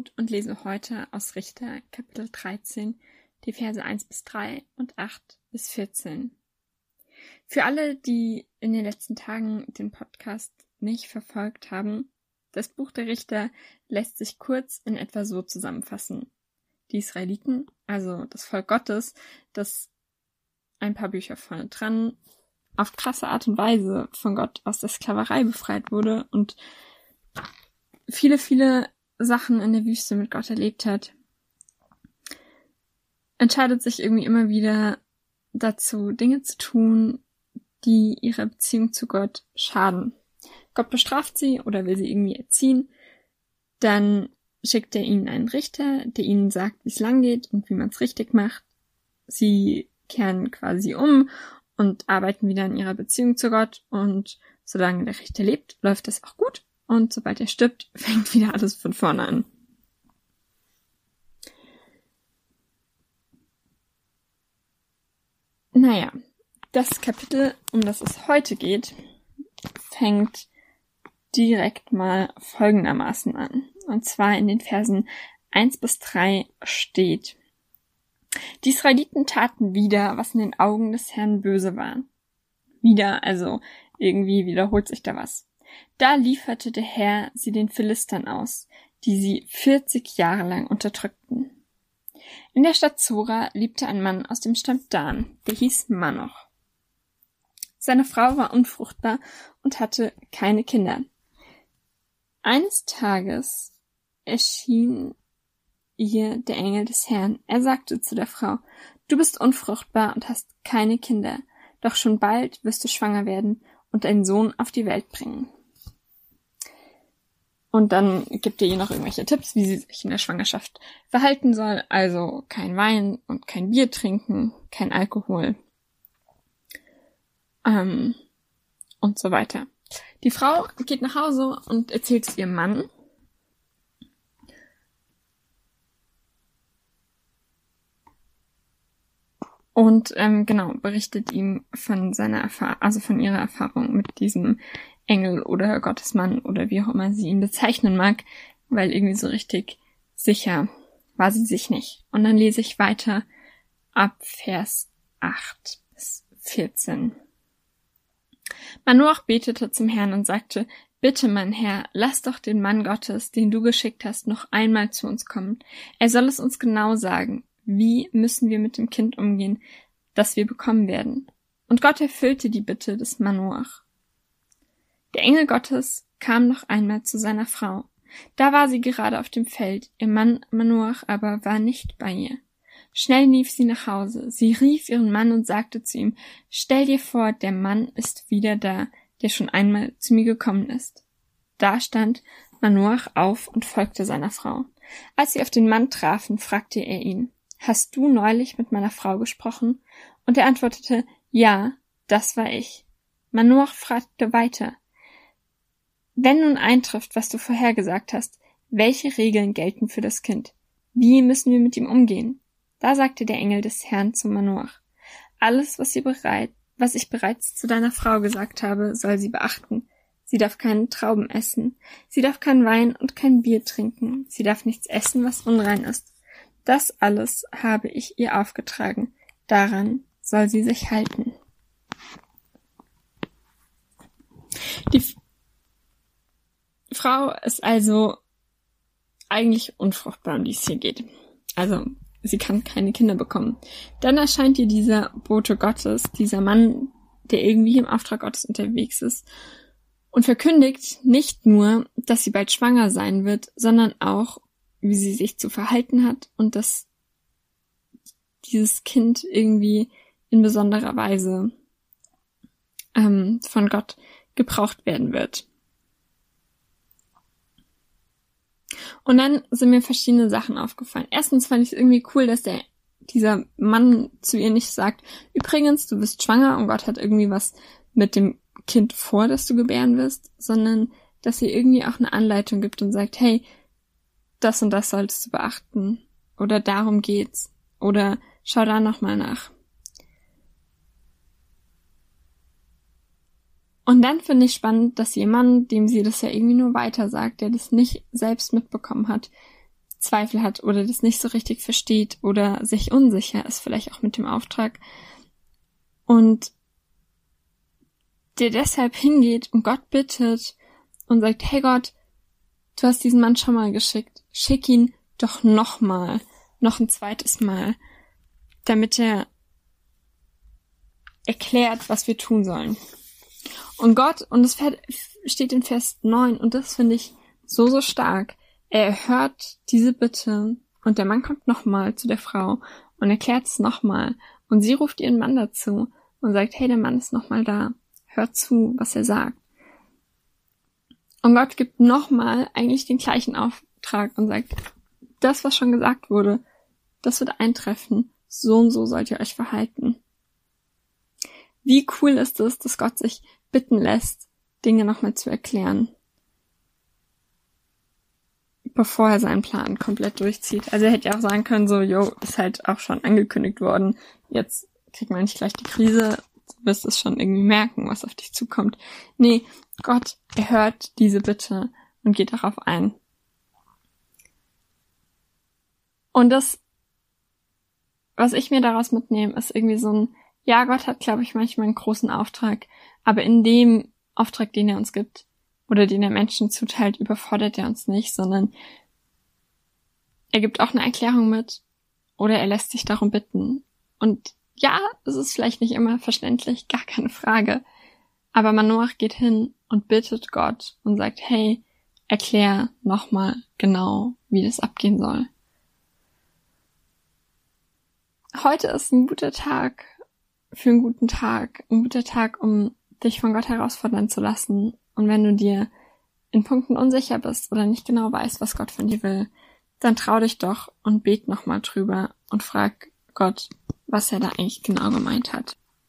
Mut und lese heute aus Richter Kapitel 13 die Verse 1 bis 3 und 8 bis 14. Für alle, die in den letzten Tagen den Podcast nicht verfolgt haben, das Buch der Richter lässt sich kurz in etwa so zusammenfassen. Die Israeliten, also das Volk Gottes, das ein paar Bücher vorne dran auf krasse Art und Weise von Gott aus der Sklaverei befreit wurde und viele, viele Sachen in der Wüste mit Gott erlebt hat, entscheidet sich irgendwie immer wieder dazu, Dinge zu tun, die ihrer Beziehung zu Gott schaden. Gott bestraft sie oder will sie irgendwie erziehen, dann schickt er ihnen einen Richter, der ihnen sagt, wie es lang geht und wie man es richtig macht. Sie kehren quasi um und arbeiten wieder an ihrer Beziehung zu Gott und solange der Richter lebt, läuft das auch gut und sobald er stirbt, fängt wieder alles von vorne an. Naja, das Kapitel, um das es heute geht, fängt direkt mal folgendermaßen an. Und zwar in den Versen 1 bis 3 steht, die Israeliten taten wieder, was in den Augen des Herrn böse war. Wieder, also irgendwie wiederholt sich da was. Da lieferte der Herr sie den Philistern aus, die sie 40 Jahre lang unterdrückten. In der Stadt Zora lebte ein Mann aus dem Stamm Dan, der hieß Manoch. Seine Frau war unfruchtbar und hatte keine Kinder. Eines Tages erschien ihr der Engel des Herrn. Er sagte zu der Frau, du bist unfruchtbar und hast keine Kinder, doch schon bald wirst du schwanger werden und einen Sohn auf die Welt bringen. Und dann gibt er ihr noch irgendwelche Tipps, wie sie sich in der Schwangerschaft verhalten soll. Also kein Wein und kein Bier trinken, kein Alkohol. Ähm, und so weiter. Die Frau geht nach Hause und erzählt es ihrem Mann. Und ähm, genau, berichtet ihm von seiner Erfahrung, also von ihrer Erfahrung mit diesem Engel oder Gottesmann oder wie auch immer sie ihn bezeichnen mag, weil irgendwie so richtig sicher war sie sich nicht. Und dann lese ich weiter ab Vers 8 bis 14. Manoach betete zum Herrn und sagte, Bitte, mein Herr, lass doch den Mann Gottes, den du geschickt hast, noch einmal zu uns kommen. Er soll es uns genau sagen. Wie müssen wir mit dem Kind umgehen, das wir bekommen werden? Und Gott erfüllte die Bitte des Manoach. Der Engel Gottes kam noch einmal zu seiner Frau. Da war sie gerade auf dem Feld, ihr Mann Manoach aber war nicht bei ihr. Schnell lief sie nach Hause. Sie rief ihren Mann und sagte zu ihm, Stell dir vor, der Mann ist wieder da, der schon einmal zu mir gekommen ist. Da stand Manoach auf und folgte seiner Frau. Als sie auf den Mann trafen, fragte er ihn, Hast du neulich mit meiner Frau gesprochen? Und er antwortete, Ja, das war ich. Manoach fragte weiter, wenn nun eintrifft, was du vorhergesagt hast, welche Regeln gelten für das Kind? Wie müssen wir mit ihm umgehen? Da sagte der Engel des Herrn zu Manoach, alles, was sie bereit, was ich bereits zu deiner Frau gesagt habe, soll sie beachten. Sie darf keinen Trauben essen. Sie darf kein Wein und kein Bier trinken. Sie darf nichts essen, was unrein ist. Das alles habe ich ihr aufgetragen. Daran soll sie sich halten. Die Frau ist also eigentlich unfruchtbar, um die es hier geht. Also, sie kann keine Kinder bekommen. Dann erscheint ihr dieser Bote Gottes, dieser Mann, der irgendwie im Auftrag Gottes unterwegs ist und verkündigt nicht nur, dass sie bald schwanger sein wird, sondern auch, wie sie sich zu verhalten hat und dass dieses Kind irgendwie in besonderer Weise ähm, von Gott gebraucht werden wird. Und dann sind mir verschiedene Sachen aufgefallen. Erstens fand ich es irgendwie cool, dass der dieser Mann zu ihr nicht sagt, übrigens, du bist schwanger und Gott hat irgendwie was mit dem Kind vor, dass du gebären wirst, sondern dass sie irgendwie auch eine Anleitung gibt und sagt, hey, das und das solltest du beachten oder darum geht's oder schau da nochmal nach. Und dann finde ich spannend, dass jemand, dem sie das ja irgendwie nur weiter sagt, der das nicht selbst mitbekommen hat, Zweifel hat oder das nicht so richtig versteht oder sich unsicher ist, vielleicht auch mit dem Auftrag. Und der deshalb hingeht und Gott bittet und sagt, hey Gott, du hast diesen Mann schon mal geschickt, schick ihn doch nochmal, noch ein zweites Mal, damit er erklärt, was wir tun sollen. Und Gott, und das steht in Vers 9, und das finde ich so, so stark. Er hört diese Bitte, und der Mann kommt nochmal zu der Frau und erklärt es nochmal. Und sie ruft ihren Mann dazu und sagt, hey, der Mann ist nochmal da. Hört zu, was er sagt. Und Gott gibt nochmal eigentlich den gleichen Auftrag und sagt, das, was schon gesagt wurde, das wird eintreffen. So und so sollt ihr euch verhalten. Wie cool ist es, dass Gott sich bitten lässt, Dinge nochmal zu erklären, bevor er seinen Plan komplett durchzieht. Also er hätte ja auch sagen können, so, yo, ist halt auch schon angekündigt worden, jetzt kriegt man nicht gleich die Krise, du wirst es schon irgendwie merken, was auf dich zukommt. Nee, Gott erhört diese Bitte und geht darauf ein. Und das, was ich mir daraus mitnehme, ist irgendwie so ein, ja, Gott hat, glaube ich, manchmal einen großen Auftrag, aber in dem Auftrag, den er uns gibt, oder den er Menschen zuteilt, überfordert er uns nicht, sondern er gibt auch eine Erklärung mit, oder er lässt sich darum bitten. Und ja, es ist vielleicht nicht immer verständlich, gar keine Frage. Aber Manoach geht hin und bittet Gott und sagt, hey, erklär nochmal genau, wie das abgehen soll. Heute ist ein guter Tag für einen guten Tag, ein guter Tag, um dich von Gott herausfordern zu lassen. Und wenn du dir in Punkten unsicher bist oder nicht genau weißt, was Gott von dir will, dann trau dich doch und bet nochmal drüber und frag Gott, was er da eigentlich genau gemeint hat.